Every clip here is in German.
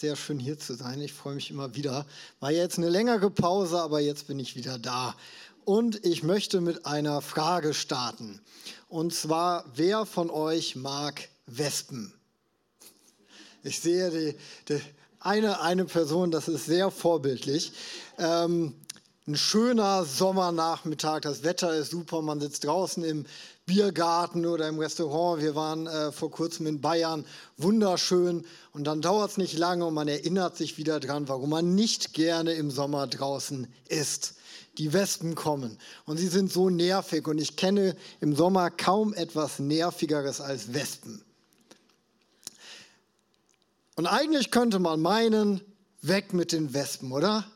sehr schön hier zu sein. Ich freue mich immer wieder. War jetzt eine längere Pause, aber jetzt bin ich wieder da. Und ich möchte mit einer Frage starten. Und zwar, wer von euch mag Wespen? Ich sehe die, die eine, eine Person, das ist sehr vorbildlich. Ähm, ein schöner Sommernachmittag, das Wetter ist super, man sitzt draußen im Biergarten oder im Restaurant. Wir waren äh, vor kurzem in Bayern, wunderschön. Und dann dauert es nicht lange und man erinnert sich wieder dran, warum man nicht gerne im Sommer draußen ist. Die Wespen kommen und sie sind so nervig und ich kenne im Sommer kaum etwas Nervigeres als Wespen. Und eigentlich könnte man meinen, weg mit den Wespen, oder?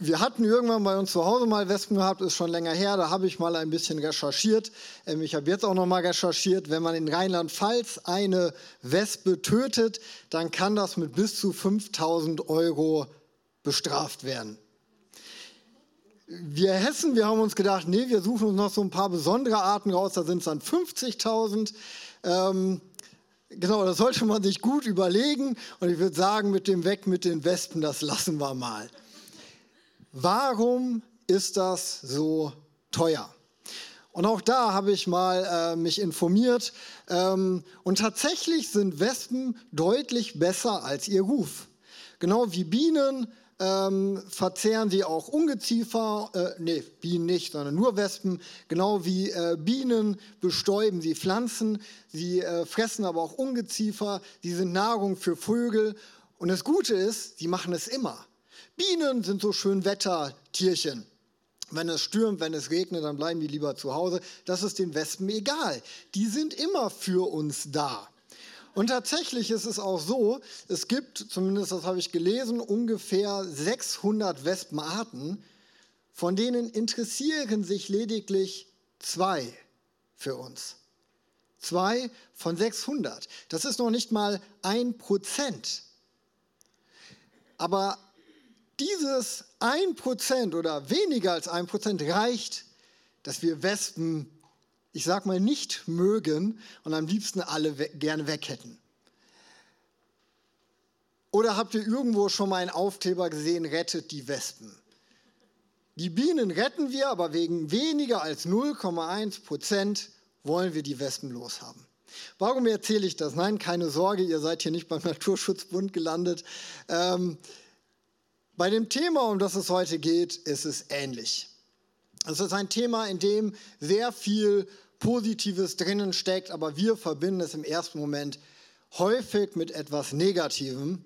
Wir hatten irgendwann bei uns zu Hause mal Wespen gehabt, ist schon länger her, da habe ich mal ein bisschen recherchiert. Ähm, ich habe jetzt auch noch mal recherchiert, wenn man in Rheinland-Pfalz eine Wespe tötet, dann kann das mit bis zu 5000 Euro bestraft werden. Wir Hessen, wir haben uns gedacht, nee, wir suchen uns noch so ein paar besondere Arten raus, da sind es dann 50.000. Ähm, genau, das sollte man sich gut überlegen und ich würde sagen, mit dem Weg mit den Wespen, das lassen wir mal. Warum ist das so teuer? Und auch da habe ich mal äh, mich informiert. Ähm, und tatsächlich sind Wespen deutlich besser als ihr Ruf. Genau wie Bienen ähm, verzehren sie auch Ungeziefer, äh, nee, Bienen nicht, sondern nur Wespen. Genau wie äh, Bienen bestäuben sie Pflanzen, sie äh, fressen aber auch Ungeziefer, sie sind Nahrung für Vögel. Und das Gute ist, sie machen es immer. Bienen sind so schön Wettertierchen. Wenn es stürmt, wenn es regnet, dann bleiben die lieber zu Hause. Das ist den Wespen egal. Die sind immer für uns da. Und tatsächlich ist es auch so, es gibt, zumindest das habe ich gelesen, ungefähr 600 Wespenarten, von denen interessieren sich lediglich zwei für uns. Zwei von 600. Das ist noch nicht mal ein Prozent. Aber dieses 1% oder weniger als 1% reicht, dass wir Wespen, ich sag mal, nicht mögen und am liebsten alle we gerne weg hätten. Oder habt ihr irgendwo schon mal einen Aufkleber gesehen, rettet die Wespen? Die Bienen retten wir, aber wegen weniger als 0,1% wollen wir die Wespen loshaben. Warum erzähle ich das? Nein, keine Sorge, ihr seid hier nicht beim Naturschutzbund gelandet. Ähm, bei dem Thema, um das es heute geht, ist es ähnlich. Es ist ein Thema, in dem sehr viel Positives drinnen steckt, aber wir verbinden es im ersten Moment häufig mit etwas Negativem.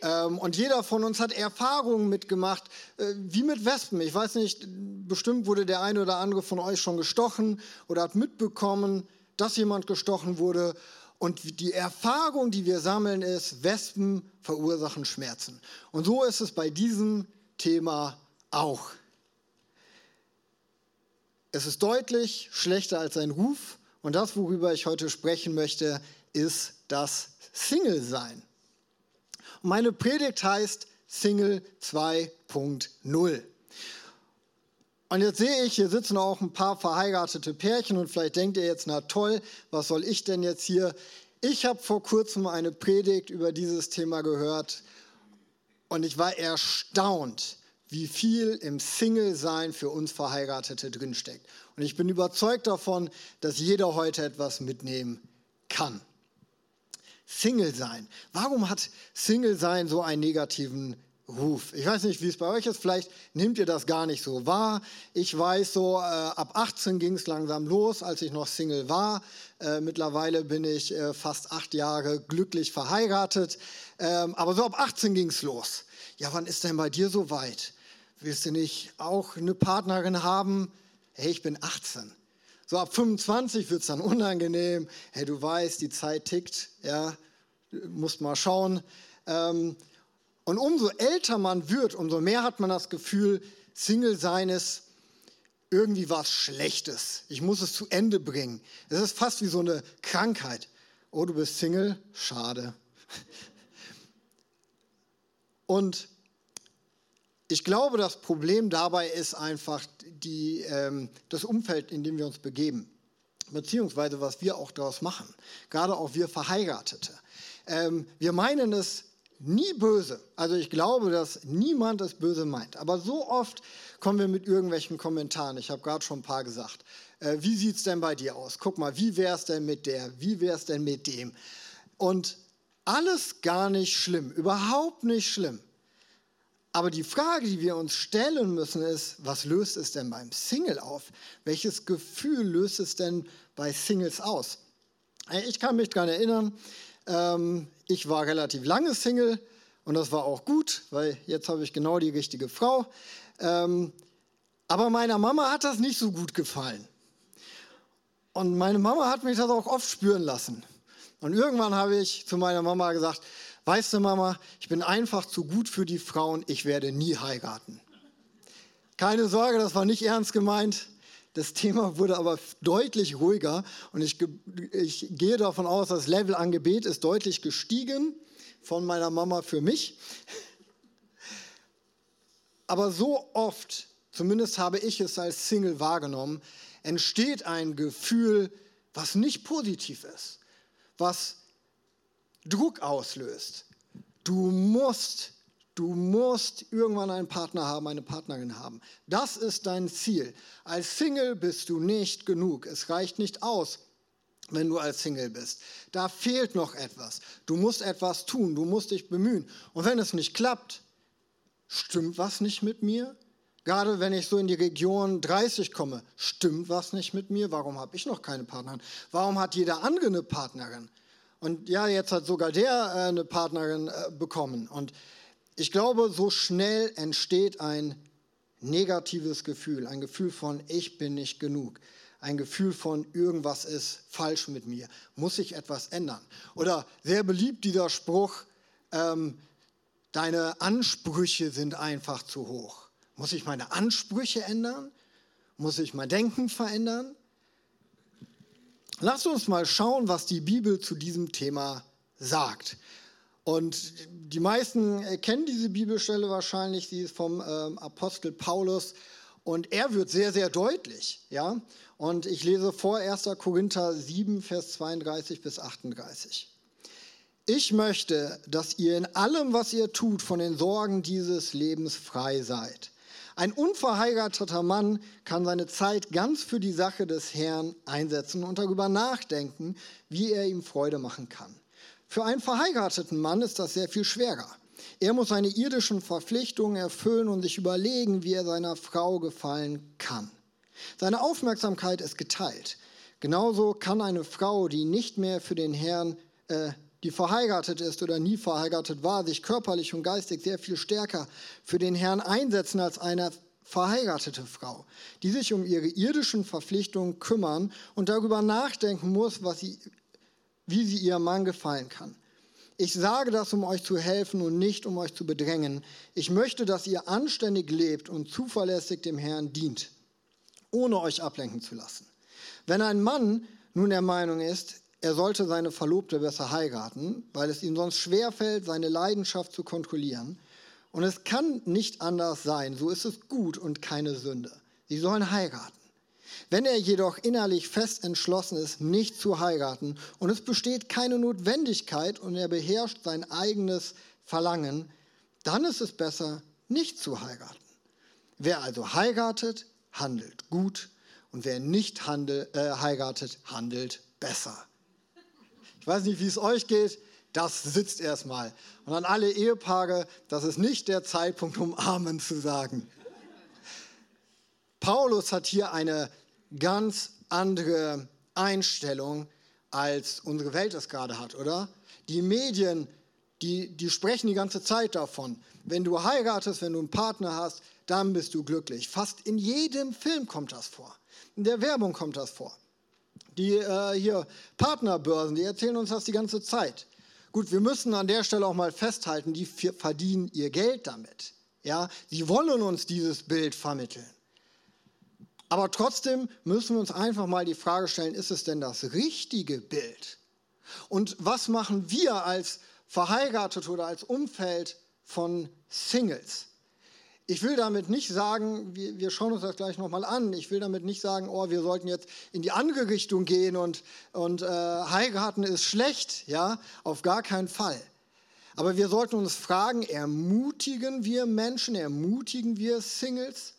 Ähm, und jeder von uns hat Erfahrungen mitgemacht, äh, wie mit Wespen. Ich weiß nicht, bestimmt wurde der eine oder andere von euch schon gestochen oder hat mitbekommen, dass jemand gestochen wurde. Und die Erfahrung, die wir sammeln, ist, Wespen verursachen Schmerzen. Und so ist es bei diesem Thema auch. Es ist deutlich schlechter als ein Ruf. Und das, worüber ich heute sprechen möchte, ist das Single-Sein. Meine Predigt heißt Single 2.0. Und jetzt sehe ich, hier sitzen auch ein paar verheiratete Pärchen und vielleicht denkt ihr jetzt, na toll, was soll ich denn jetzt hier? Ich habe vor kurzem eine Predigt über dieses Thema gehört und ich war erstaunt, wie viel im Single-Sein für uns Verheiratete drinsteckt. Und ich bin überzeugt davon, dass jeder heute etwas mitnehmen kann. Single sein. Warum hat Single sein so einen negativen Ruf. Ich weiß nicht, wie es bei euch ist, vielleicht nehmt ihr das gar nicht so wahr. Ich weiß so, äh, ab 18 ging es langsam los, als ich noch Single war. Äh, mittlerweile bin ich äh, fast acht Jahre glücklich verheiratet. Ähm, aber so ab 18 ging es los. Ja, wann ist denn bei dir so weit? Willst du nicht auch eine Partnerin haben? Hey, ich bin 18. So ab 25 wird es dann unangenehm. Hey, du weißt, die Zeit tickt, ja, musst mal schauen. Ähm, und umso älter man wird, umso mehr hat man das Gefühl, Single sein ist irgendwie was Schlechtes. Ich muss es zu Ende bringen. Es ist fast wie so eine Krankheit. Oh, du bist Single? Schade. Und ich glaube, das Problem dabei ist einfach die, ähm, das Umfeld, in dem wir uns begeben. beziehungsweise was wir auch daraus machen, gerade auch wir Verheiratete. Ähm, wir meinen es nie böse. Also ich glaube, dass niemand es böse meint. Aber so oft kommen wir mit irgendwelchen Kommentaren. Ich habe gerade schon ein paar gesagt. Äh, wie sieht es denn bei dir aus? Guck mal, wie wäre es denn mit der? Wie wäre es denn mit dem? Und alles gar nicht schlimm, überhaupt nicht schlimm. Aber die Frage, die wir uns stellen müssen, ist, was löst es denn beim Single auf? Welches Gefühl löst es denn bei Singles aus? Äh, ich kann mich daran erinnern, ähm, ich war relativ lange Single und das war auch gut, weil jetzt habe ich genau die richtige Frau. Ähm, aber meiner Mama hat das nicht so gut gefallen. Und meine Mama hat mich das auch oft spüren lassen. Und irgendwann habe ich zu meiner Mama gesagt, weißt du Mama, ich bin einfach zu gut für die Frauen, ich werde nie heiraten. Keine Sorge, das war nicht ernst gemeint. Das Thema wurde aber deutlich ruhiger und ich, ich gehe davon aus, das Level an Gebet ist deutlich gestiegen von meiner Mama für mich. Aber so oft, zumindest habe ich es als Single wahrgenommen, entsteht ein Gefühl, was nicht positiv ist, was Druck auslöst. Du musst Du musst irgendwann einen Partner haben, eine Partnerin haben. Das ist dein Ziel. Als Single bist du nicht genug. Es reicht nicht aus, wenn du als Single bist. Da fehlt noch etwas. Du musst etwas tun, du musst dich bemühen. Und wenn es nicht klappt, stimmt was nicht mit mir? Gerade wenn ich so in die Region 30 komme, stimmt was nicht mit mir? Warum habe ich noch keine Partnerin? Warum hat jeder andere eine Partnerin? Und ja, jetzt hat sogar der äh, eine Partnerin äh, bekommen. Und ich glaube, so schnell entsteht ein negatives Gefühl, ein Gefühl von, ich bin nicht genug, ein Gefühl von, irgendwas ist falsch mit mir, muss sich etwas ändern. Oder sehr beliebt dieser Spruch, ähm, deine Ansprüche sind einfach zu hoch. Muss ich meine Ansprüche ändern? Muss ich mein Denken verändern? Lass uns mal schauen, was die Bibel zu diesem Thema sagt. Und die meisten kennen diese Bibelstelle wahrscheinlich, sie ist vom ähm, Apostel Paulus und er wird sehr, sehr deutlich. Ja? Und ich lese vor 1. Korinther 7, Vers 32 bis 38. Ich möchte, dass ihr in allem, was ihr tut, von den Sorgen dieses Lebens frei seid. Ein unverheirateter Mann kann seine Zeit ganz für die Sache des Herrn einsetzen und darüber nachdenken, wie er ihm Freude machen kann. Für einen verheirateten Mann ist das sehr viel schwerer. Er muss seine irdischen Verpflichtungen erfüllen und sich überlegen, wie er seiner Frau gefallen kann. Seine Aufmerksamkeit ist geteilt. Genauso kann eine Frau, die nicht mehr für den Herrn, äh, die verheiratet ist oder nie verheiratet war, sich körperlich und geistig sehr viel stärker für den Herrn einsetzen als eine verheiratete Frau, die sich um ihre irdischen Verpflichtungen kümmern und darüber nachdenken muss, was sie wie sie ihrem Mann gefallen kann. Ich sage das, um euch zu helfen und nicht, um euch zu bedrängen. Ich möchte, dass ihr anständig lebt und zuverlässig dem Herrn dient, ohne euch ablenken zu lassen. Wenn ein Mann nun der Meinung ist, er sollte seine Verlobte besser heiraten, weil es ihm sonst schwerfällt, seine Leidenschaft zu kontrollieren, und es kann nicht anders sein, so ist es gut und keine Sünde. Sie sollen heiraten. Wenn er jedoch innerlich fest entschlossen ist, nicht zu heiraten und es besteht keine Notwendigkeit und er beherrscht sein eigenes Verlangen, dann ist es besser, nicht zu heiraten. Wer also heiratet, handelt gut und wer nicht handel, äh, heiratet, handelt besser. Ich weiß nicht, wie es euch geht, das sitzt erstmal. Und an alle Ehepaare, das ist nicht der Zeitpunkt, um Amen zu sagen. Paulus hat hier eine ganz andere Einstellung, als unsere Welt es gerade hat, oder? Die Medien, die, die sprechen die ganze Zeit davon. Wenn du heiratest, wenn du einen Partner hast, dann bist du glücklich. Fast in jedem Film kommt das vor. In der Werbung kommt das vor. Die äh, hier Partnerbörsen, die erzählen uns das die ganze Zeit. Gut, wir müssen an der Stelle auch mal festhalten, die verdienen ihr Geld damit. Ja, sie wollen uns dieses Bild vermitteln. Aber trotzdem müssen wir uns einfach mal die Frage stellen, ist es denn das richtige Bild? Und was machen wir als verheiratet oder als Umfeld von Singles? Ich will damit nicht sagen, wir, wir schauen uns das gleich nochmal an, ich will damit nicht sagen, oh, wir sollten jetzt in die andere Richtung gehen und, und äh, heiraten ist schlecht, ja, auf gar keinen Fall. Aber wir sollten uns fragen, ermutigen wir Menschen, ermutigen wir Singles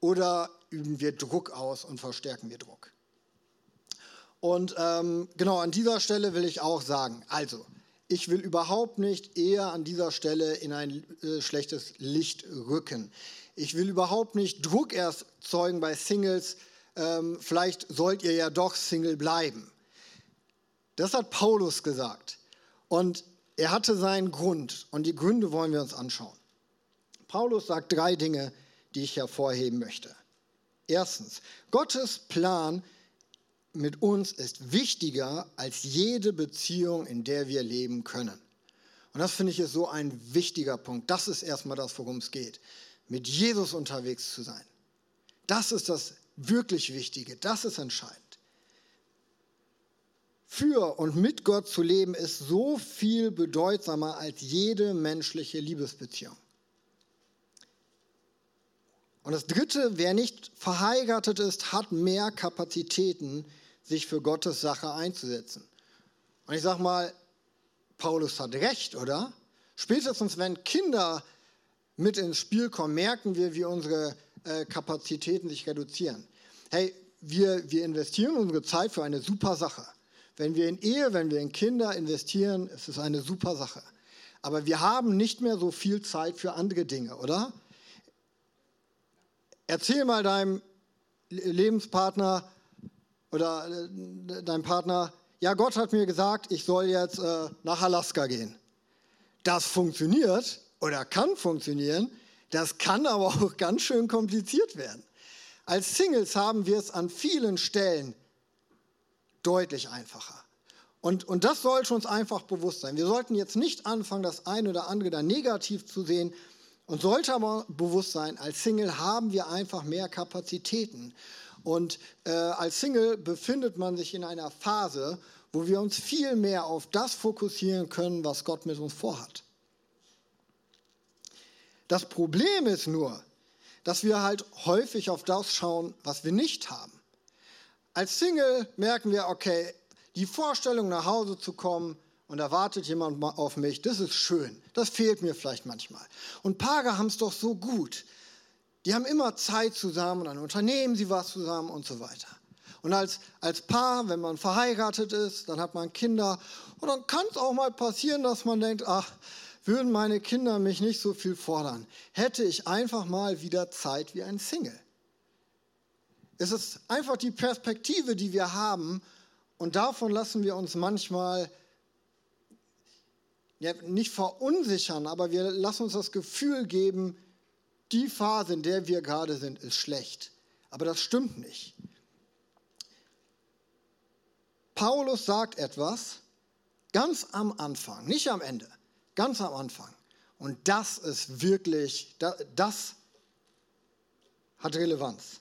oder üben wir Druck aus und verstärken wir Druck? Und ähm, genau an dieser Stelle will ich auch sagen, also ich will überhaupt nicht eher an dieser Stelle in ein äh, schlechtes Licht rücken. Ich will überhaupt nicht Druck erzeugen bei Singles, ähm, vielleicht sollt ihr ja doch Single bleiben. Das hat Paulus gesagt. Und er hatte seinen Grund und die Gründe wollen wir uns anschauen. Paulus sagt drei Dinge, die ich hervorheben möchte. Erstens, Gottes Plan mit uns ist wichtiger als jede Beziehung, in der wir leben können. Und das finde ich ist so ein wichtiger Punkt. Das ist erstmal das, worum es geht. Mit Jesus unterwegs zu sein. Das ist das wirklich Wichtige. Das ist entscheidend für und mit Gott zu leben, ist so viel bedeutsamer als jede menschliche Liebesbeziehung. Und das Dritte, wer nicht verheiratet ist, hat mehr Kapazitäten, sich für Gottes Sache einzusetzen. Und ich sage mal, Paulus hat recht, oder? Spätestens wenn Kinder mit ins Spiel kommen, merken wir, wie unsere äh, Kapazitäten sich reduzieren. Hey, wir, wir investieren unsere Zeit für eine super Sache. Wenn wir in Ehe, wenn wir in Kinder investieren, ist es eine super Sache. Aber wir haben nicht mehr so viel Zeit für andere Dinge, oder? Erzähl mal deinem Lebenspartner oder äh, deinem Partner, ja, Gott hat mir gesagt, ich soll jetzt äh, nach Alaska gehen. Das funktioniert oder kann funktionieren, das kann aber auch ganz schön kompliziert werden. Als Singles haben wir es an vielen Stellen deutlich einfacher. Und, und das sollte uns einfach bewusst sein. Wir sollten jetzt nicht anfangen, das eine oder andere da negativ zu sehen. Und sollte aber bewusst sein, als Single haben wir einfach mehr Kapazitäten. Und äh, als Single befindet man sich in einer Phase, wo wir uns viel mehr auf das fokussieren können, was Gott mit uns vorhat. Das Problem ist nur, dass wir halt häufig auf das schauen, was wir nicht haben. Als Single merken wir, okay, die Vorstellung nach Hause zu kommen und da wartet jemand auf mich, das ist schön. Das fehlt mir vielleicht manchmal. Und Paare haben es doch so gut. Die haben immer Zeit zusammen, dann unternehmen sie was zusammen und so weiter. Und als, als Paar, wenn man verheiratet ist, dann hat man Kinder. Und dann kann es auch mal passieren, dass man denkt, ach, würden meine Kinder mich nicht so viel fordern, hätte ich einfach mal wieder Zeit wie ein Single. Es ist einfach die Perspektive, die wir haben. Und davon lassen wir uns manchmal ja, nicht verunsichern, aber wir lassen uns das Gefühl geben, die Phase, in der wir gerade sind, ist schlecht. Aber das stimmt nicht. Paulus sagt etwas ganz am Anfang, nicht am Ende, ganz am Anfang. Und das ist wirklich, das hat Relevanz.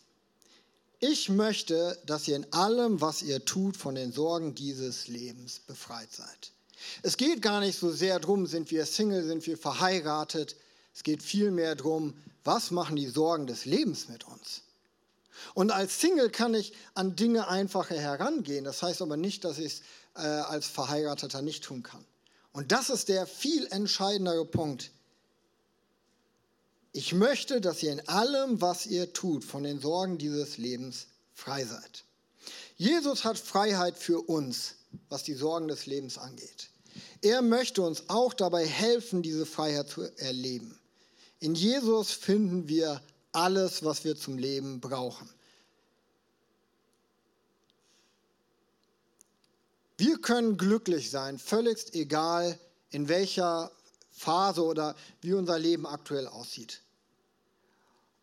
Ich möchte, dass ihr in allem, was ihr tut, von den Sorgen dieses Lebens befreit seid. Es geht gar nicht so sehr darum, sind wir Single, sind wir verheiratet. Es geht vielmehr darum, was machen die Sorgen des Lebens mit uns. Und als Single kann ich an Dinge einfacher herangehen. Das heißt aber nicht, dass ich es äh, als Verheirateter nicht tun kann. Und das ist der viel entscheidendere Punkt, ich möchte, dass ihr in allem, was ihr tut, von den Sorgen dieses Lebens frei seid. Jesus hat Freiheit für uns, was die Sorgen des Lebens angeht. Er möchte uns auch dabei helfen, diese Freiheit zu erleben. In Jesus finden wir alles, was wir zum Leben brauchen. Wir können glücklich sein, völlig egal, in welcher Phase oder wie unser Leben aktuell aussieht.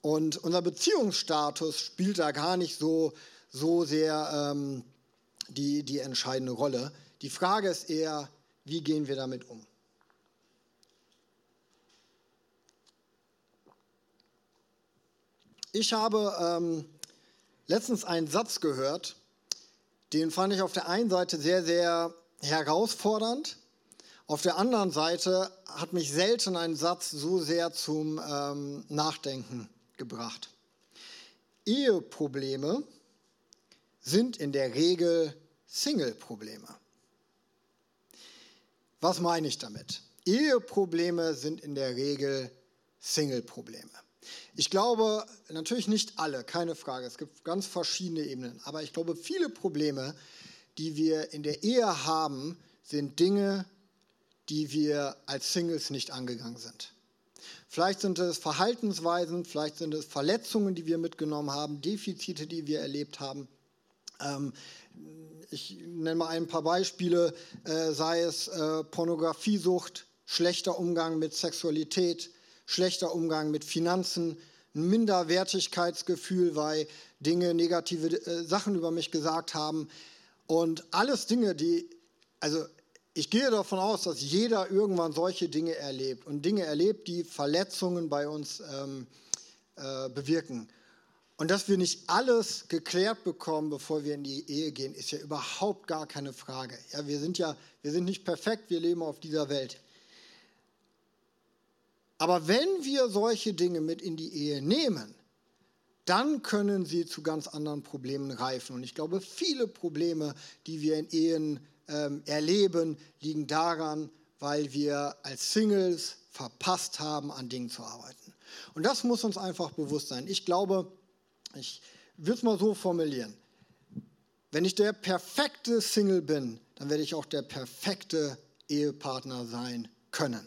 Und unser Beziehungsstatus spielt da gar nicht so, so sehr ähm, die, die entscheidende Rolle. Die Frage ist eher, wie gehen wir damit um? Ich habe ähm, letztens einen Satz gehört, den fand ich auf der einen Seite sehr, sehr herausfordernd Auf der anderen Seite hat mich selten ein Satz so sehr zum ähm, Nachdenken gebracht. Eheprobleme sind in der Regel Single-Probleme. Was meine ich damit? Eheprobleme sind in der Regel Single-Probleme. Ich glaube, natürlich nicht alle, keine Frage. Es gibt ganz verschiedene Ebenen. Aber ich glaube, viele Probleme, die wir in der Ehe haben, sind Dinge, die wir als Singles nicht angegangen sind. Vielleicht sind es Verhaltensweisen, vielleicht sind es Verletzungen, die wir mitgenommen haben, Defizite, die wir erlebt haben. Ähm, ich nenne mal ein paar Beispiele, äh, sei es äh, Pornografiesucht, schlechter Umgang mit Sexualität, schlechter Umgang mit Finanzen, ein Minderwertigkeitsgefühl, weil Dinge negative äh, Sachen über mich gesagt haben und alles Dinge, die, also ich gehe davon aus, dass jeder irgendwann solche Dinge erlebt und Dinge erlebt, die Verletzungen bei uns ähm, äh, bewirken. Und dass wir nicht alles geklärt bekommen, bevor wir in die Ehe gehen, ist ja überhaupt gar keine Frage. Ja, wir sind ja, wir sind nicht perfekt, wir leben auf dieser Welt. Aber wenn wir solche Dinge mit in die Ehe nehmen, dann können sie zu ganz anderen Problemen reifen. Und ich glaube, viele Probleme, die wir in Ehen ähm, erleben, liegen daran, weil wir als Singles verpasst haben, an Dingen zu arbeiten. Und das muss uns einfach bewusst sein. Ich glaube, ich würde es mal so formulieren. Wenn ich der perfekte Single bin, dann werde ich auch der perfekte Ehepartner sein können.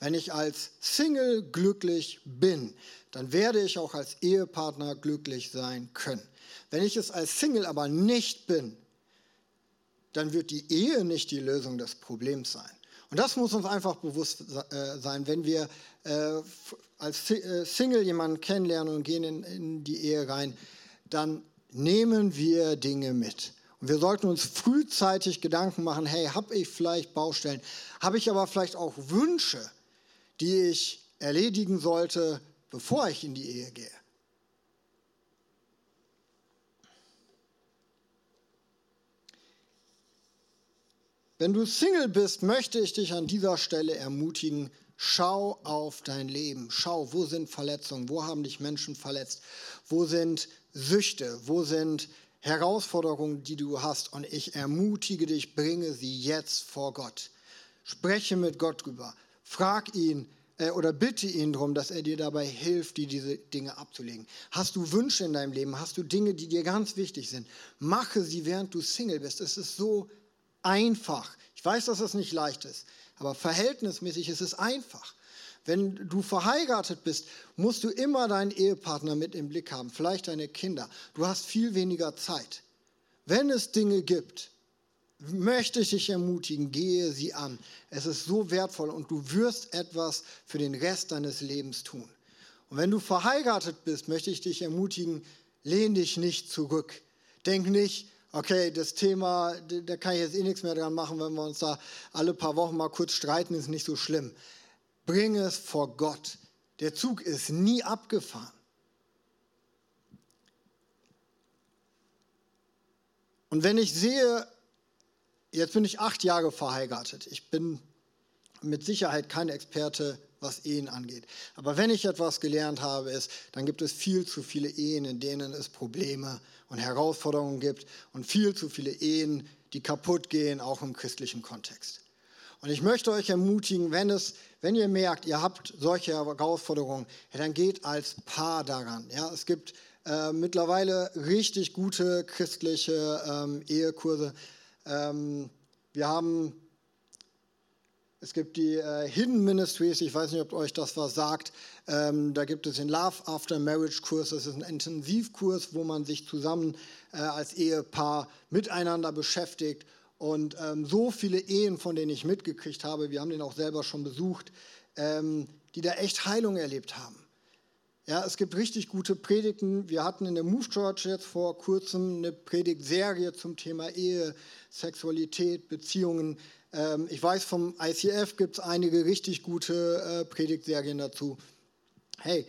Wenn ich als Single glücklich bin, dann werde ich auch als Ehepartner glücklich sein können. Wenn ich es als Single aber nicht bin, dann wird die Ehe nicht die Lösung des Problems sein. Und das muss uns einfach bewusst äh, sein, wenn wir äh, als äh, Single jemanden kennenlernen und gehen in, in die Ehe rein, dann nehmen wir Dinge mit. Und wir sollten uns frühzeitig Gedanken machen, hey, habe ich vielleicht Baustellen, habe ich aber vielleicht auch Wünsche, die ich erledigen sollte, bevor ich in die Ehe gehe. Wenn du Single bist, möchte ich dich an dieser Stelle ermutigen, schau auf dein Leben. Schau, wo sind Verletzungen, wo haben dich Menschen verletzt, wo sind Süchte, wo sind Herausforderungen, die du hast. Und ich ermutige dich, bringe sie jetzt vor Gott. Spreche mit Gott drüber. Frag ihn äh, oder bitte ihn darum, dass er dir dabei hilft, dir diese Dinge abzulegen. Hast du Wünsche in deinem Leben? Hast du Dinge, die dir ganz wichtig sind? Mache sie, während du Single bist. Es ist so einfach. Ich weiß, dass es nicht leicht ist, aber verhältnismäßig ist es einfach. Wenn du verheiratet bist, musst du immer deinen Ehepartner mit im Blick haben, vielleicht deine Kinder. Du hast viel weniger Zeit. Wenn es Dinge gibt, möchte ich dich ermutigen, gehe sie an. Es ist so wertvoll und du wirst etwas für den Rest deines Lebens tun. Und wenn du verheiratet bist, möchte ich dich ermutigen, lehn dich nicht zurück. Denk nicht, okay, das Thema, da kann ich jetzt eh nichts mehr dran machen, wenn wir uns da alle paar Wochen mal kurz streiten, ist nicht so schlimm. Bring es vor Gott. Der Zug ist nie abgefahren. Und wenn ich sehe, jetzt bin ich acht Jahre verheiratet, ich bin mit Sicherheit kein Experte was Ehen angeht. Aber wenn ich etwas gelernt habe, ist, dann gibt es viel zu viele Ehen, in denen es Probleme und Herausforderungen gibt und viel zu viele Ehen, die kaputt gehen, auch im christlichen Kontext. Und ich möchte euch ermutigen, wenn, es, wenn ihr merkt, ihr habt solche Herausforderungen, ja, dann geht als Paar daran. Ja, es gibt äh, mittlerweile richtig gute christliche ähm, Ehekurse. Ähm, wir haben es gibt die äh, Hidden Ministries, ich weiß nicht, ob euch das was sagt. Ähm, da gibt es den Love After Marriage Kurs. Das ist ein Intensivkurs, wo man sich zusammen äh, als Ehepaar miteinander beschäftigt. Und ähm, so viele Ehen, von denen ich mitgekriegt habe, wir haben den auch selber schon besucht, ähm, die da echt Heilung erlebt haben. Ja, es gibt richtig gute Predigten. Wir hatten in der Move Church jetzt vor kurzem eine Predigtserie zum Thema Ehe, Sexualität, Beziehungen. Ähm, ich weiß, vom ICF gibt es einige richtig gute äh, Predigtserien dazu. Hey,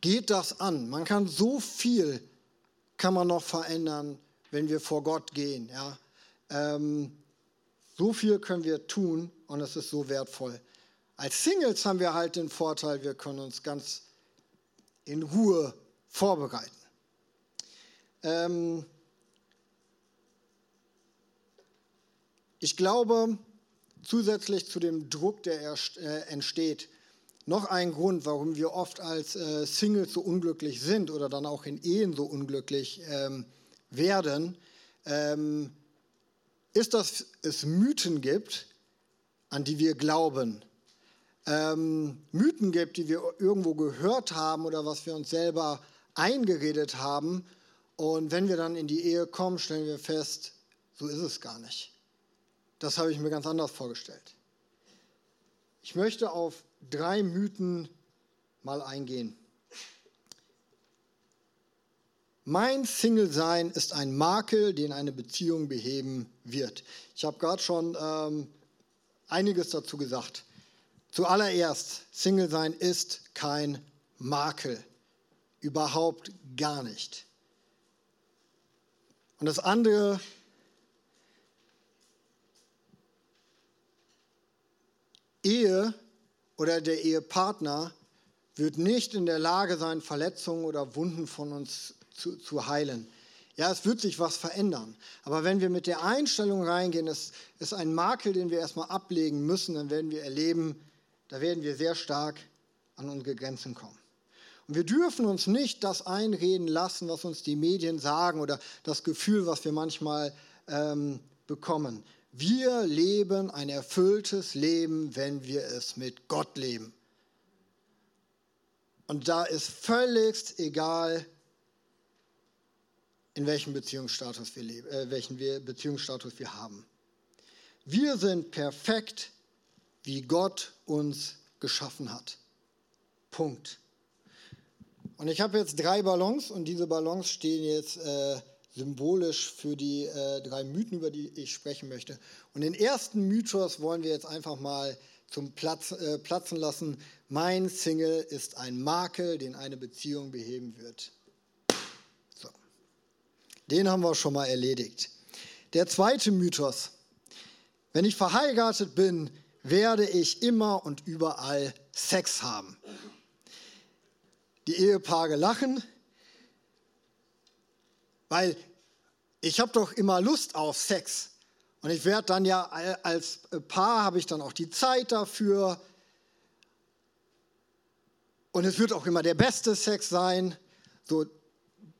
geht das an. Man kann so viel, kann man noch verändern, wenn wir vor Gott gehen. Ja? Ähm, So viel können wir tun und es ist so wertvoll. Als Singles haben wir halt den Vorteil, wir können uns ganz in Ruhe vorbereiten. Ähm ich glaube, zusätzlich zu dem Druck, der äh, entsteht, noch ein Grund, warum wir oft als äh, Singles so unglücklich sind oder dann auch in Ehen so unglücklich ähm, werden, ähm, ist, dass es Mythen gibt, an die wir glauben. Ähm, Mythen gibt, die wir irgendwo gehört haben oder was wir uns selber eingeredet haben. Und wenn wir dann in die Ehe kommen, stellen wir fest, so ist es gar nicht. Das habe ich mir ganz anders vorgestellt. Ich möchte auf drei Mythen mal eingehen. Mein Single-Sein ist ein Makel, den eine Beziehung beheben wird. Ich habe gerade schon ähm, einiges dazu gesagt. Zuallererst, Single-Sein ist kein Makel. Überhaupt gar nicht. Und das andere, Ehe oder der Ehepartner wird nicht in der Lage sein, Verletzungen oder Wunden von uns zu, zu heilen. Ja, es wird sich was verändern. Aber wenn wir mit der Einstellung reingehen, es ist ein Makel, den wir erstmal ablegen müssen, dann werden wir erleben, da werden wir sehr stark an unsere Grenzen kommen. Und wir dürfen uns nicht das einreden lassen, was uns die Medien sagen oder das Gefühl, was wir manchmal ähm, bekommen. Wir leben ein erfülltes Leben, wenn wir es mit Gott leben. Und da ist völlig egal, in welchem Beziehungsstatus wir leben, äh, welchen wir Beziehungsstatus wir haben. Wir sind perfekt, wie Gott uns geschaffen hat. Punkt. Und ich habe jetzt drei Ballons und diese Ballons stehen jetzt äh, symbolisch für die äh, drei Mythen, über die ich sprechen möchte. Und den ersten Mythos wollen wir jetzt einfach mal zum Platz, äh, Platzen lassen. Mein Single ist ein Makel, den eine Beziehung beheben wird. Den haben wir schon mal erledigt. Der zweite Mythos. Wenn ich verheiratet bin, werde ich immer und überall Sex haben. Die Ehepaare lachen, weil ich habe doch immer Lust auf Sex. Und ich werde dann ja als Paar habe ich dann auch die Zeit dafür. Und es wird auch immer der beste Sex sein. So,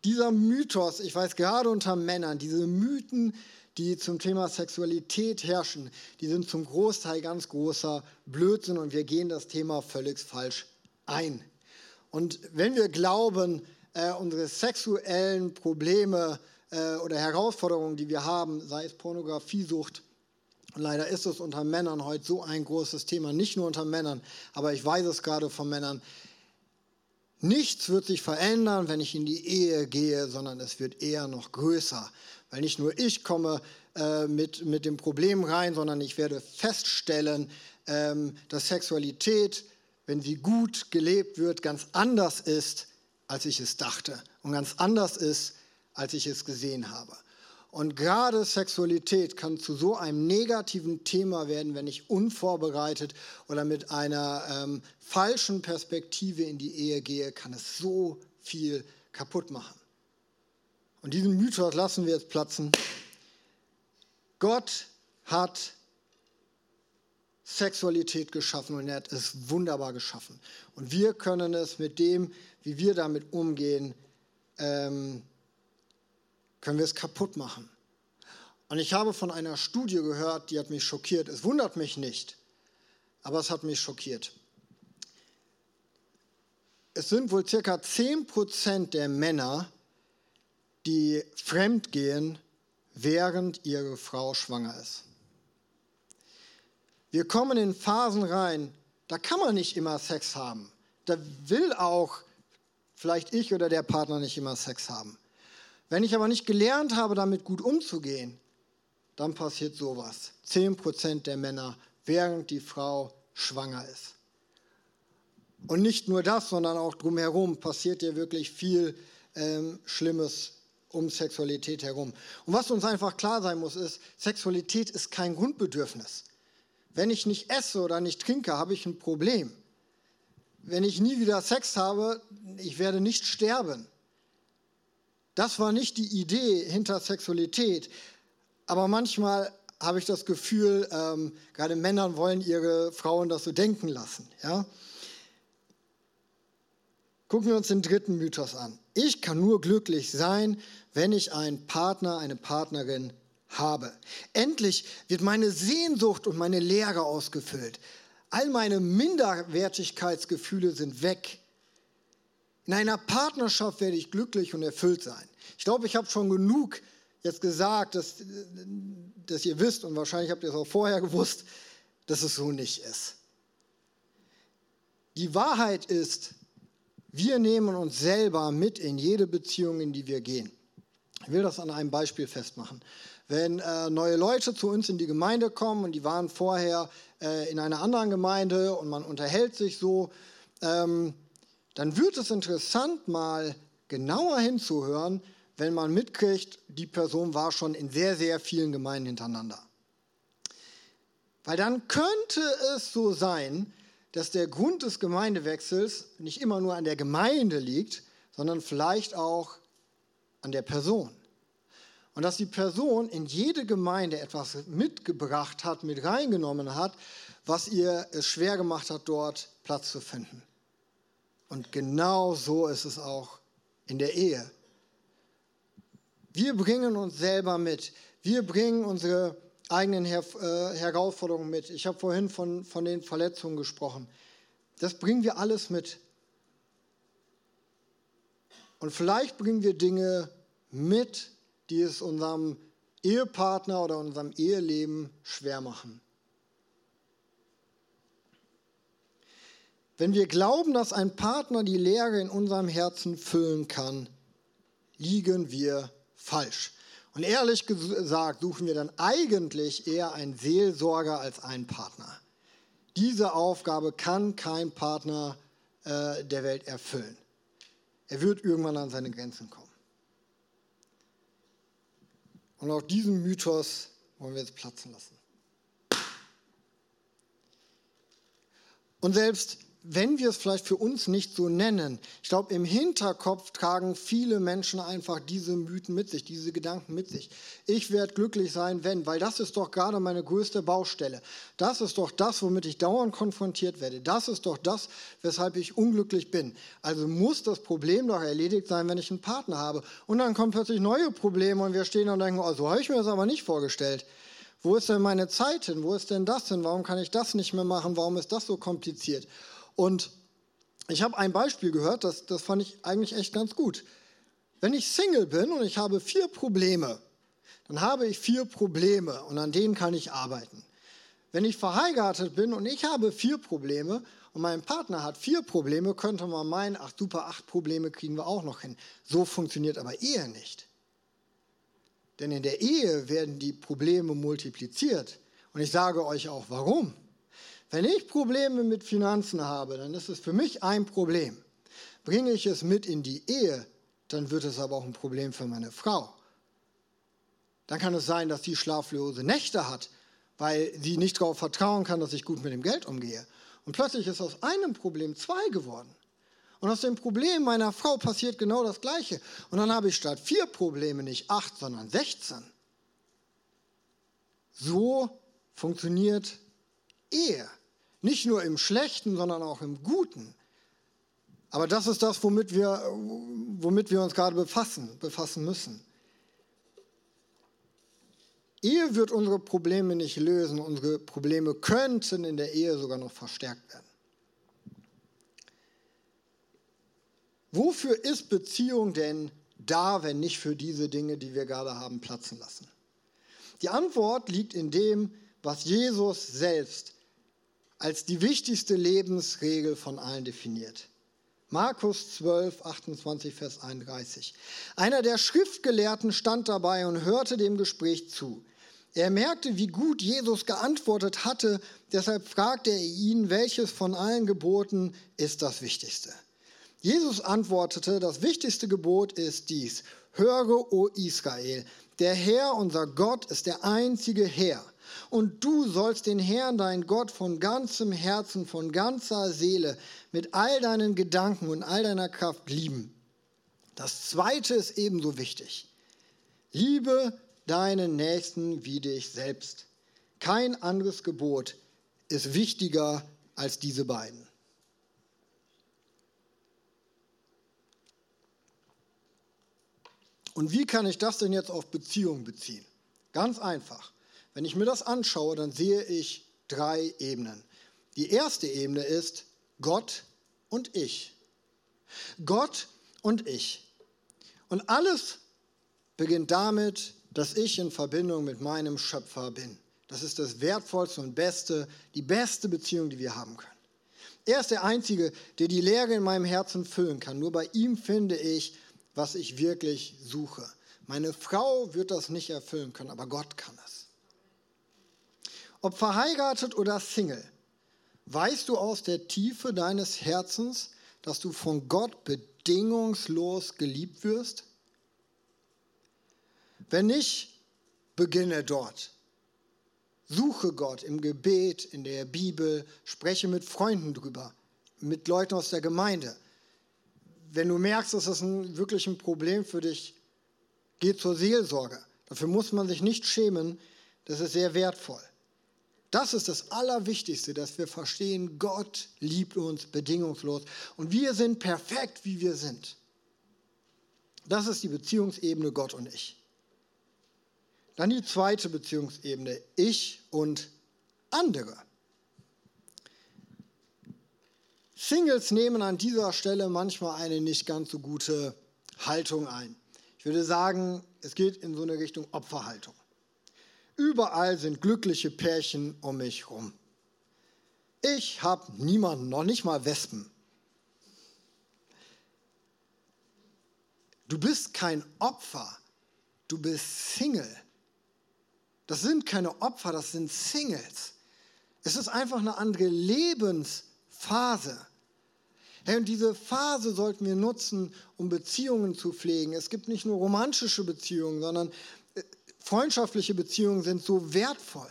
dieser Mythos, ich weiß gerade unter Männern, diese Mythen, die zum Thema Sexualität herrschen, die sind zum Großteil ganz großer Blödsinn und wir gehen das Thema völlig falsch ein. Und wenn wir glauben, äh, unsere sexuellen Probleme äh, oder Herausforderungen, die wir haben, sei es Pornografiesucht, und leider ist es unter Männern heute so ein großes Thema, nicht nur unter Männern, aber ich weiß es gerade von Männern, Nichts wird sich verändern, wenn ich in die Ehe gehe, sondern es wird eher noch größer. Weil nicht nur ich komme äh, mit, mit dem Problem rein, sondern ich werde feststellen, ähm, dass Sexualität, wenn sie gut gelebt wird, ganz anders ist, als ich es dachte. Und ganz anders ist, als ich es gesehen habe. Und gerade Sexualität kann zu so einem negativen Thema werden, wenn ich unvorbereitet oder mit einer ähm, falschen Perspektive in die Ehe gehe, kann es so viel kaputt machen. Und diesen Mythos lassen wir jetzt platzen. Gott hat Sexualität geschaffen und er hat es wunderbar geschaffen. Und wir können es mit dem, wie wir damit umgehen, ähm, können wir es kaputt machen. Und ich habe von einer Studie gehört, die hat mich schockiert. Es wundert mich nicht, aber es hat mich schockiert. Es sind wohl circa 10% der Männer, die fremdgehen, während ihre Frau schwanger ist. Wir kommen in Phasen rein, da kann man nicht immer Sex haben. Da will auch vielleicht ich oder der Partner nicht immer Sex haben. Wenn ich aber nicht gelernt habe, damit gut umzugehen, dann passiert sowas. 10% der Männer, während die Frau schwanger ist. Und nicht nur das, sondern auch drumherum passiert ja wirklich viel ähm, Schlimmes um Sexualität herum. Und was uns einfach klar sein muss, ist, Sexualität ist kein Grundbedürfnis. Wenn ich nicht esse oder nicht trinke, habe ich ein Problem. Wenn ich nie wieder Sex habe, ich werde nicht sterben. Das war nicht die Idee hinter Sexualität. Aber manchmal habe ich das Gefühl, ähm, gerade Männer wollen ihre Frauen das so denken lassen. Ja? Gucken wir uns den dritten Mythos an. Ich kann nur glücklich sein, wenn ich einen Partner, eine Partnerin habe. Endlich wird meine Sehnsucht und meine Leere ausgefüllt. All meine Minderwertigkeitsgefühle sind weg. In einer Partnerschaft werde ich glücklich und erfüllt sein. Ich glaube, ich habe schon genug jetzt gesagt, dass, dass ihr wisst, und wahrscheinlich habt ihr es auch vorher gewusst, dass es so nicht ist. Die Wahrheit ist, wir nehmen uns selber mit in jede Beziehung, in die wir gehen. Ich will das an einem Beispiel festmachen. Wenn äh, neue Leute zu uns in die Gemeinde kommen und die waren vorher äh, in einer anderen Gemeinde und man unterhält sich so, ähm, dann wird es interessant, mal genauer hinzuhören, wenn man mitkriegt, die Person war schon in sehr, sehr vielen Gemeinden hintereinander. Weil dann könnte es so sein, dass der Grund des Gemeindewechsels nicht immer nur an der Gemeinde liegt, sondern vielleicht auch an der Person. Und dass die Person in jede Gemeinde etwas mitgebracht hat, mit reingenommen hat, was ihr es schwer gemacht hat, dort Platz zu finden. Und genau so ist es auch in der Ehe. Wir bringen uns selber mit. Wir bringen unsere eigenen Her äh, Herausforderungen mit. Ich habe vorhin von, von den Verletzungen gesprochen. Das bringen wir alles mit. Und vielleicht bringen wir Dinge mit, die es unserem Ehepartner oder unserem Eheleben schwer machen. Wenn wir glauben, dass ein Partner die Leere in unserem Herzen füllen kann, liegen wir falsch. Und ehrlich gesagt suchen wir dann eigentlich eher einen Seelsorger als einen Partner. Diese Aufgabe kann kein Partner äh, der Welt erfüllen. Er wird irgendwann an seine Grenzen kommen. Und auch diesen Mythos wollen wir jetzt platzen lassen. Und selbst wenn wir es vielleicht für uns nicht so nennen, ich glaube, im Hinterkopf tragen viele Menschen einfach diese Mythen mit sich, diese Gedanken mit sich. Ich werde glücklich sein, wenn, weil das ist doch gerade meine größte Baustelle. Das ist doch das, womit ich dauernd konfrontiert werde. Das ist doch das, weshalb ich unglücklich bin. Also muss das Problem doch erledigt sein, wenn ich einen Partner habe. Und dann kommen plötzlich neue Probleme und wir stehen und denken, oh, so habe ich mir das aber nicht vorgestellt. Wo ist denn meine Zeit hin? Wo ist denn das hin? Warum kann ich das nicht mehr machen? Warum ist das so kompliziert? Und ich habe ein Beispiel gehört, das, das fand ich eigentlich echt ganz gut. Wenn ich Single bin und ich habe vier Probleme, dann habe ich vier Probleme und an denen kann ich arbeiten. Wenn ich verheiratet bin und ich habe vier Probleme und mein Partner hat vier Probleme, könnte man meinen, ach super, acht Probleme kriegen wir auch noch hin. So funktioniert aber Ehe nicht. Denn in der Ehe werden die Probleme multipliziert. Und ich sage euch auch warum. Wenn ich Probleme mit Finanzen habe, dann ist es für mich ein Problem. Bringe ich es mit in die Ehe, dann wird es aber auch ein Problem für meine Frau. Dann kann es sein, dass sie schlaflose Nächte hat, weil sie nicht darauf vertrauen kann, dass ich gut mit dem Geld umgehe. Und plötzlich ist aus einem Problem zwei geworden. Und aus dem Problem meiner Frau passiert genau das Gleiche. Und dann habe ich statt vier Probleme nicht acht, sondern 16. So funktioniert Ehe. Nicht nur im Schlechten, sondern auch im Guten. Aber das ist das, womit wir, womit wir uns gerade befassen, befassen müssen. Ehe wird unsere Probleme nicht lösen. Unsere Probleme könnten in der Ehe sogar noch verstärkt werden. Wofür ist Beziehung denn da, wenn nicht für diese Dinge, die wir gerade haben, platzen lassen? Die Antwort liegt in dem, was Jesus selbst als die wichtigste Lebensregel von allen definiert. Markus 12, 28, Vers 31. Einer der Schriftgelehrten stand dabei und hörte dem Gespräch zu. Er merkte, wie gut Jesus geantwortet hatte, deshalb fragte er ihn, welches von allen Geboten ist das Wichtigste. Jesus antwortete, das wichtigste Gebot ist dies, Höre, o Israel, der Herr, unser Gott, ist der einzige Herr. Und du sollst den Herrn, dein Gott, von ganzem Herzen, von ganzer Seele, mit all deinen Gedanken und all deiner Kraft lieben. Das zweite ist ebenso wichtig. Liebe deinen Nächsten wie dich selbst. Kein anderes Gebot ist wichtiger als diese beiden. Und wie kann ich das denn jetzt auf Beziehungen beziehen? Ganz einfach. Wenn ich mir das anschaue, dann sehe ich drei Ebenen. Die erste Ebene ist Gott und ich. Gott und ich. Und alles beginnt damit, dass ich in Verbindung mit meinem Schöpfer bin. Das ist das Wertvollste und Beste, die beste Beziehung, die wir haben können. Er ist der Einzige, der die Leere in meinem Herzen füllen kann. Nur bei ihm finde ich, was ich wirklich suche. Meine Frau wird das nicht erfüllen können, aber Gott kann es. Ob verheiratet oder Single, weißt du aus der Tiefe deines Herzens, dass du von Gott bedingungslos geliebt wirst? Wenn nicht, beginne dort. Suche Gott im Gebet, in der Bibel, spreche mit Freunden drüber, mit Leuten aus der Gemeinde. Wenn du merkst, dass das ein, wirklich ein Problem für dich, geh zur Seelsorge. Dafür muss man sich nicht schämen, das ist sehr wertvoll. Das ist das Allerwichtigste, dass wir verstehen, Gott liebt uns bedingungslos und wir sind perfekt, wie wir sind. Das ist die Beziehungsebene Gott und ich. Dann die zweite Beziehungsebene, ich und andere. Singles nehmen an dieser Stelle manchmal eine nicht ganz so gute Haltung ein. Ich würde sagen, es geht in so eine Richtung Opferhaltung. Überall sind glückliche Pärchen um mich herum. Ich habe niemanden, noch nicht mal Wespen. Du bist kein Opfer, du bist Single. Das sind keine Opfer, das sind Singles. Es ist einfach eine andere Lebensphase. Hey, und diese Phase sollten wir nutzen, um Beziehungen zu pflegen. Es gibt nicht nur romantische Beziehungen, sondern freundschaftliche Beziehungen sind so wertvoll.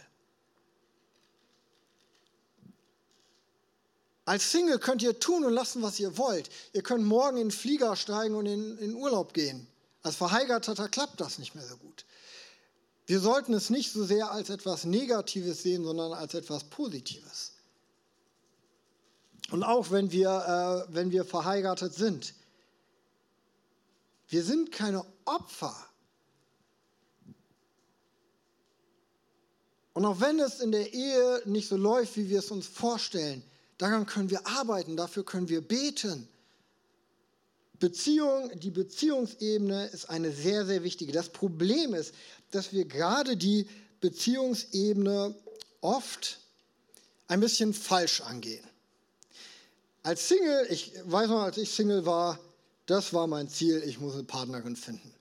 Als Single könnt ihr tun und lassen, was ihr wollt. Ihr könnt morgen in den Flieger steigen und in, in Urlaub gehen. Als Verheirateter klappt das nicht mehr so gut. Wir sollten es nicht so sehr als etwas Negatives sehen, sondern als etwas Positives. Und auch wenn wir, äh, wenn wir verheiratet sind, wir sind keine Opfer. Und auch wenn es in der Ehe nicht so läuft, wie wir es uns vorstellen, daran können wir arbeiten, dafür können wir beten. Beziehung, die Beziehungsebene ist eine sehr, sehr wichtige. Das Problem ist, dass wir gerade die Beziehungsebene oft ein bisschen falsch angehen. Als Single, ich weiß noch, als ich Single war, das war mein Ziel, ich muss eine Partnerin finden.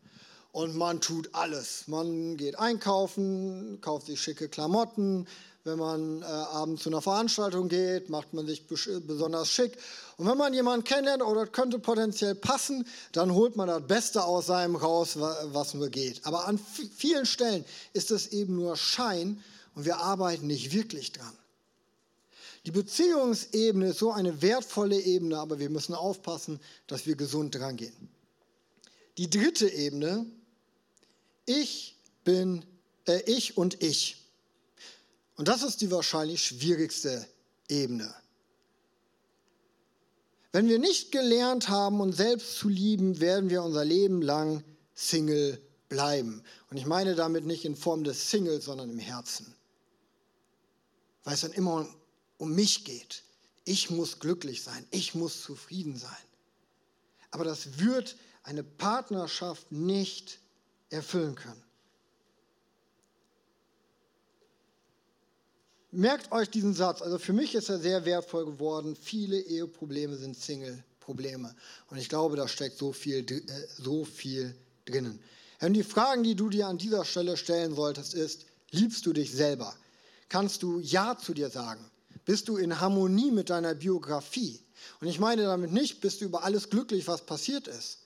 Und man tut alles. Man geht einkaufen, kauft sich schicke Klamotten, wenn man äh, abends zu einer Veranstaltung geht, macht man sich besonders schick. Und wenn man jemanden kennenlernt oder oh, könnte potenziell passen, dann holt man das Beste aus seinem raus, was nur geht. Aber an vielen Stellen ist es eben nur Schein und wir arbeiten nicht wirklich dran. Die Beziehungsebene ist so eine wertvolle Ebene, aber wir müssen aufpassen, dass wir gesund dran gehen. Die dritte Ebene, ich bin, äh, ich und ich. Und das ist die wahrscheinlich schwierigste Ebene. Wenn wir nicht gelernt haben, uns selbst zu lieben, werden wir unser Leben lang Single bleiben. Und ich meine damit nicht in Form des Singles, sondern im Herzen. Weil es dann immer um mich geht. Ich muss glücklich sein, ich muss zufrieden sein. Aber das wird eine Partnerschaft nicht erfüllen können. Merkt euch diesen Satz. Also für mich ist er sehr wertvoll geworden. Viele Eheprobleme sind Single-Probleme. Und ich glaube, da steckt so viel, äh, so viel drinnen. Und die Fragen, die du dir an dieser Stelle stellen solltest, ist, liebst du dich selber? Kannst du Ja zu dir sagen? Bist du in Harmonie mit deiner Biografie? Und ich meine damit nicht, bist du über alles glücklich, was passiert ist.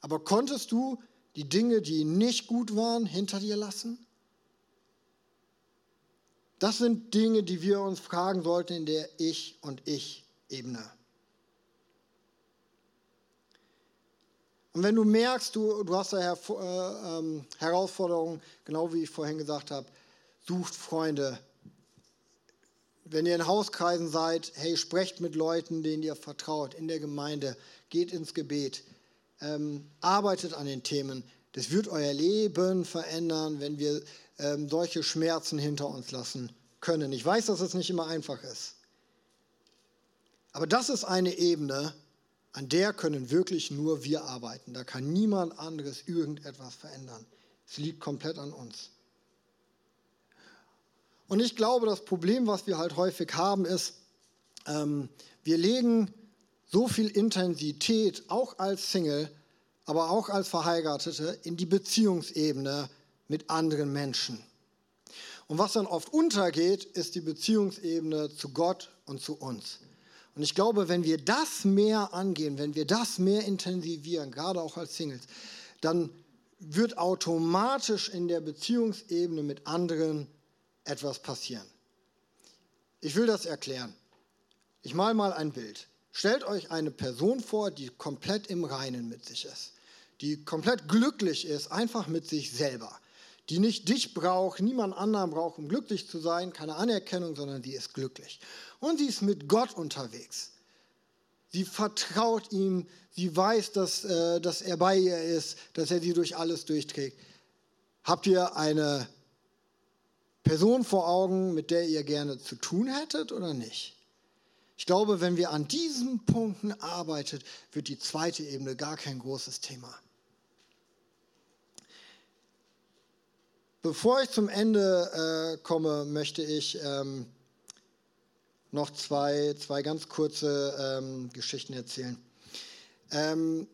Aber konntest du die Dinge, die nicht gut waren, hinter dir lassen? Das sind Dinge, die wir uns fragen sollten in der Ich- und Ich-Ebene. Und wenn du merkst, du, du hast da äh, ähm, Herausforderungen, genau wie ich vorhin gesagt habe, sucht Freunde. Wenn ihr in Hauskreisen seid, hey, sprecht mit Leuten, denen ihr vertraut, in der Gemeinde, geht ins Gebet, ähm, arbeitet an den Themen. Das wird euer Leben verändern, wenn wir ähm, solche Schmerzen hinter uns lassen können. Ich weiß, dass es nicht immer einfach ist. Aber das ist eine Ebene, an der können wirklich nur wir arbeiten. Da kann niemand anderes irgendetwas verändern. Es liegt komplett an uns. Und ich glaube, das Problem, was wir halt häufig haben, ist, ähm, wir legen so viel Intensität, auch als Single, aber auch als Verheiratete, in die Beziehungsebene mit anderen Menschen. Und was dann oft untergeht, ist die Beziehungsebene zu Gott und zu uns. Und ich glaube, wenn wir das mehr angehen, wenn wir das mehr intensivieren, gerade auch als Singles, dann wird automatisch in der Beziehungsebene mit anderen etwas passieren. Ich will das erklären. Ich male mal ein Bild. Stellt euch eine Person vor, die komplett im Reinen mit sich ist, die komplett glücklich ist, einfach mit sich selber, die nicht dich braucht, niemand anderen braucht, um glücklich zu sein, keine Anerkennung, sondern die ist glücklich. Und sie ist mit Gott unterwegs. Sie vertraut ihm, sie weiß, dass, äh, dass er bei ihr ist, dass er sie durch alles durchträgt. Habt ihr eine Person vor Augen, mit der ihr gerne zu tun hättet oder nicht? Ich glaube, wenn wir an diesen Punkten arbeitet, wird die zweite Ebene gar kein großes Thema. Bevor ich zum Ende äh, komme, möchte ich ähm, noch zwei, zwei ganz kurze ähm, Geschichten erzählen. Ähm,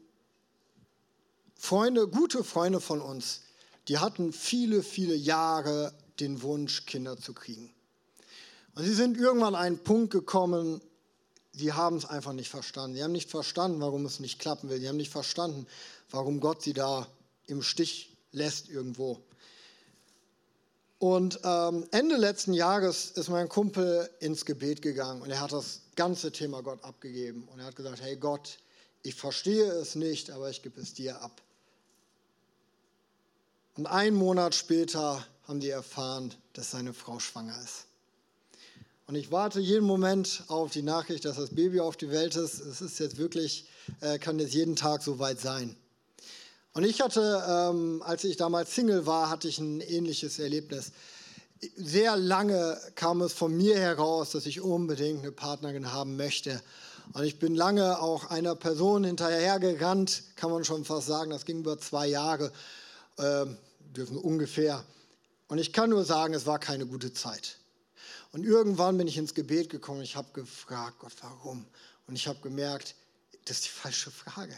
Freunde, gute Freunde von uns, die hatten viele, viele Jahre den Wunsch, Kinder zu kriegen. Und sie sind irgendwann an einen Punkt gekommen, sie haben es einfach nicht verstanden. Sie haben nicht verstanden, warum es nicht klappen will. Sie haben nicht verstanden, warum Gott sie da im Stich lässt irgendwo. Und ähm, Ende letzten Jahres ist mein Kumpel ins Gebet gegangen und er hat das ganze Thema Gott abgegeben. Und er hat gesagt, hey Gott, ich verstehe es nicht, aber ich gebe es dir ab. Und einen Monat später haben die erfahren, dass seine Frau schwanger ist. Und ich warte jeden Moment auf die Nachricht, dass das Baby auf die Welt ist. Es ist jetzt wirklich, äh, kann jetzt jeden Tag so weit sein. Und ich hatte, ähm, als ich damals Single war, hatte ich ein ähnliches Erlebnis. Sehr lange kam es von mir heraus, dass ich unbedingt eine Partnerin haben möchte. Und ich bin lange auch einer Person hinterhergerannt, kann man schon fast sagen. Das ging über zwei Jahre, äh, dürfen ungefähr. Und ich kann nur sagen, es war keine gute Zeit. Und irgendwann bin ich ins Gebet gekommen. Ich habe gefragt, Gott, warum? Und ich habe gemerkt, das ist die falsche Frage.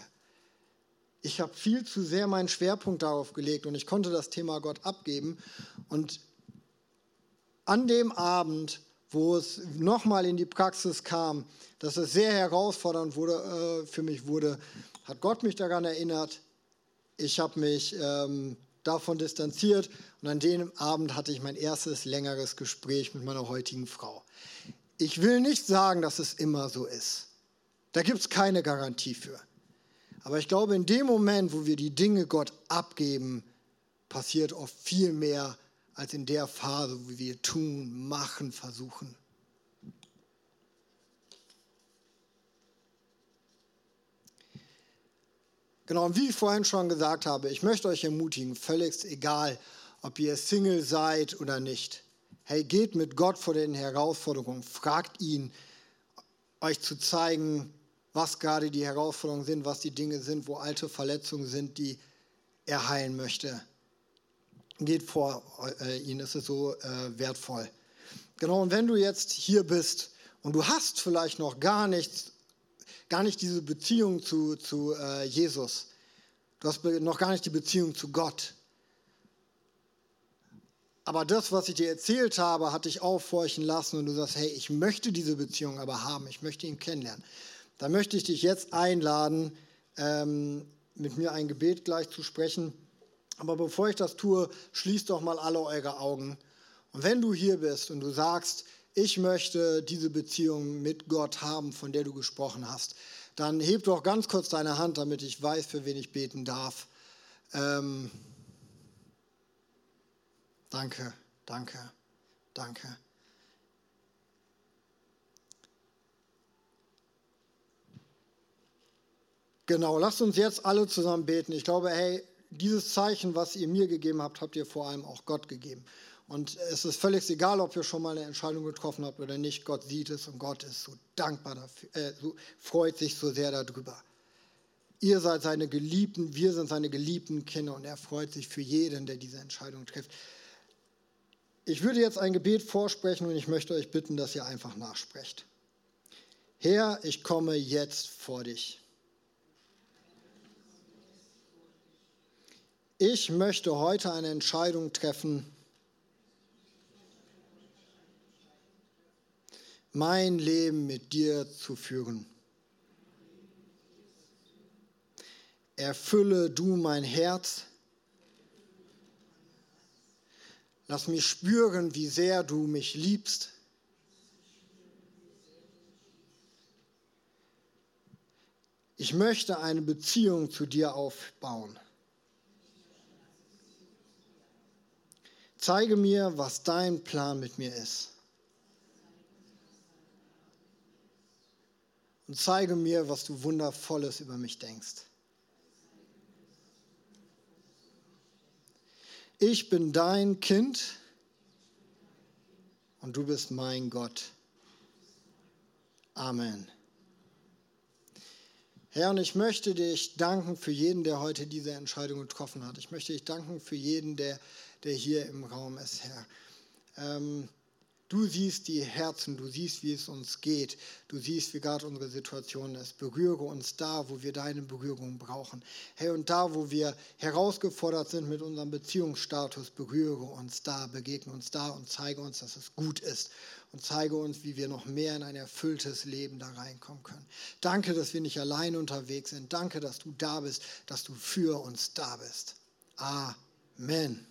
Ich habe viel zu sehr meinen Schwerpunkt darauf gelegt und ich konnte das Thema Gott abgeben. Und an dem Abend, wo es nochmal in die Praxis kam, dass es sehr herausfordernd wurde, äh, für mich wurde, hat Gott mich daran erinnert. Ich habe mich ähm, davon distanziert und an dem Abend hatte ich mein erstes längeres Gespräch mit meiner heutigen Frau. Ich will nicht sagen, dass es immer so ist. Da gibt es keine Garantie für. Aber ich glaube, in dem Moment, wo wir die Dinge Gott abgeben, passiert oft viel mehr als in der Phase, wo wir tun, machen, versuchen. Genau, und wie ich vorhin schon gesagt habe, ich möchte euch ermutigen, völlig egal, ob ihr Single seid oder nicht. Hey, geht mit Gott vor den Herausforderungen, fragt ihn, euch zu zeigen, was gerade die Herausforderungen sind, was die Dinge sind, wo alte Verletzungen sind, die er heilen möchte. Geht vor äh, ihn, ist es so äh, wertvoll. Genau, und wenn du jetzt hier bist und du hast vielleicht noch gar nichts, gar nicht diese Beziehung zu, zu äh, Jesus, du hast noch gar nicht die Beziehung zu Gott, aber das, was ich dir erzählt habe, hat dich aufhorchen lassen und du sagst, hey, ich möchte diese Beziehung aber haben, ich möchte ihn kennenlernen. Da möchte ich dich jetzt einladen, ähm, mit mir ein Gebet gleich zu sprechen. Aber bevor ich das tue, schließt doch mal alle eure Augen. Und wenn du hier bist und du sagst, ich möchte diese Beziehung mit Gott haben, von der du gesprochen hast, dann heb doch ganz kurz deine Hand, damit ich weiß, für wen ich beten darf. Ähm, danke, danke, danke. Genau, lasst uns jetzt alle zusammen beten. Ich glaube, hey, dieses Zeichen, was ihr mir gegeben habt, habt ihr vor allem auch Gott gegeben. Und es ist völlig egal, ob ihr schon mal eine Entscheidung getroffen habt oder nicht. Gott sieht es und Gott ist so dankbar dafür, äh, so, freut sich so sehr darüber. Ihr seid seine Geliebten, wir sind seine geliebten Kinder und er freut sich für jeden, der diese Entscheidung trifft. Ich würde jetzt ein Gebet vorsprechen und ich möchte euch bitten, dass ihr einfach nachsprecht. Herr, ich komme jetzt vor dich. Ich möchte heute eine Entscheidung treffen, mein Leben mit dir zu führen. Erfülle du mein Herz. Lass mich spüren, wie sehr du mich liebst. Ich möchte eine Beziehung zu dir aufbauen. Zeige mir, was dein Plan mit mir ist. Und zeige mir, was du Wundervolles über mich denkst. Ich bin dein Kind und du bist mein Gott. Amen. Herr, und ich möchte dich danken für jeden, der heute diese Entscheidung getroffen hat. Ich möchte dich danken für jeden, der der hier im Raum ist, Herr. Ähm, du siehst die Herzen, du siehst, wie es uns geht, du siehst, wie gerade unsere Situation ist. Berühre uns da, wo wir deine Berührung brauchen. Hey, und da, wo wir herausgefordert sind mit unserem Beziehungsstatus, berühre uns da, begegne uns da und zeige uns, dass es gut ist. Und zeige uns, wie wir noch mehr in ein erfülltes Leben da reinkommen können. Danke, dass wir nicht allein unterwegs sind. Danke, dass du da bist, dass du für uns da bist. Amen.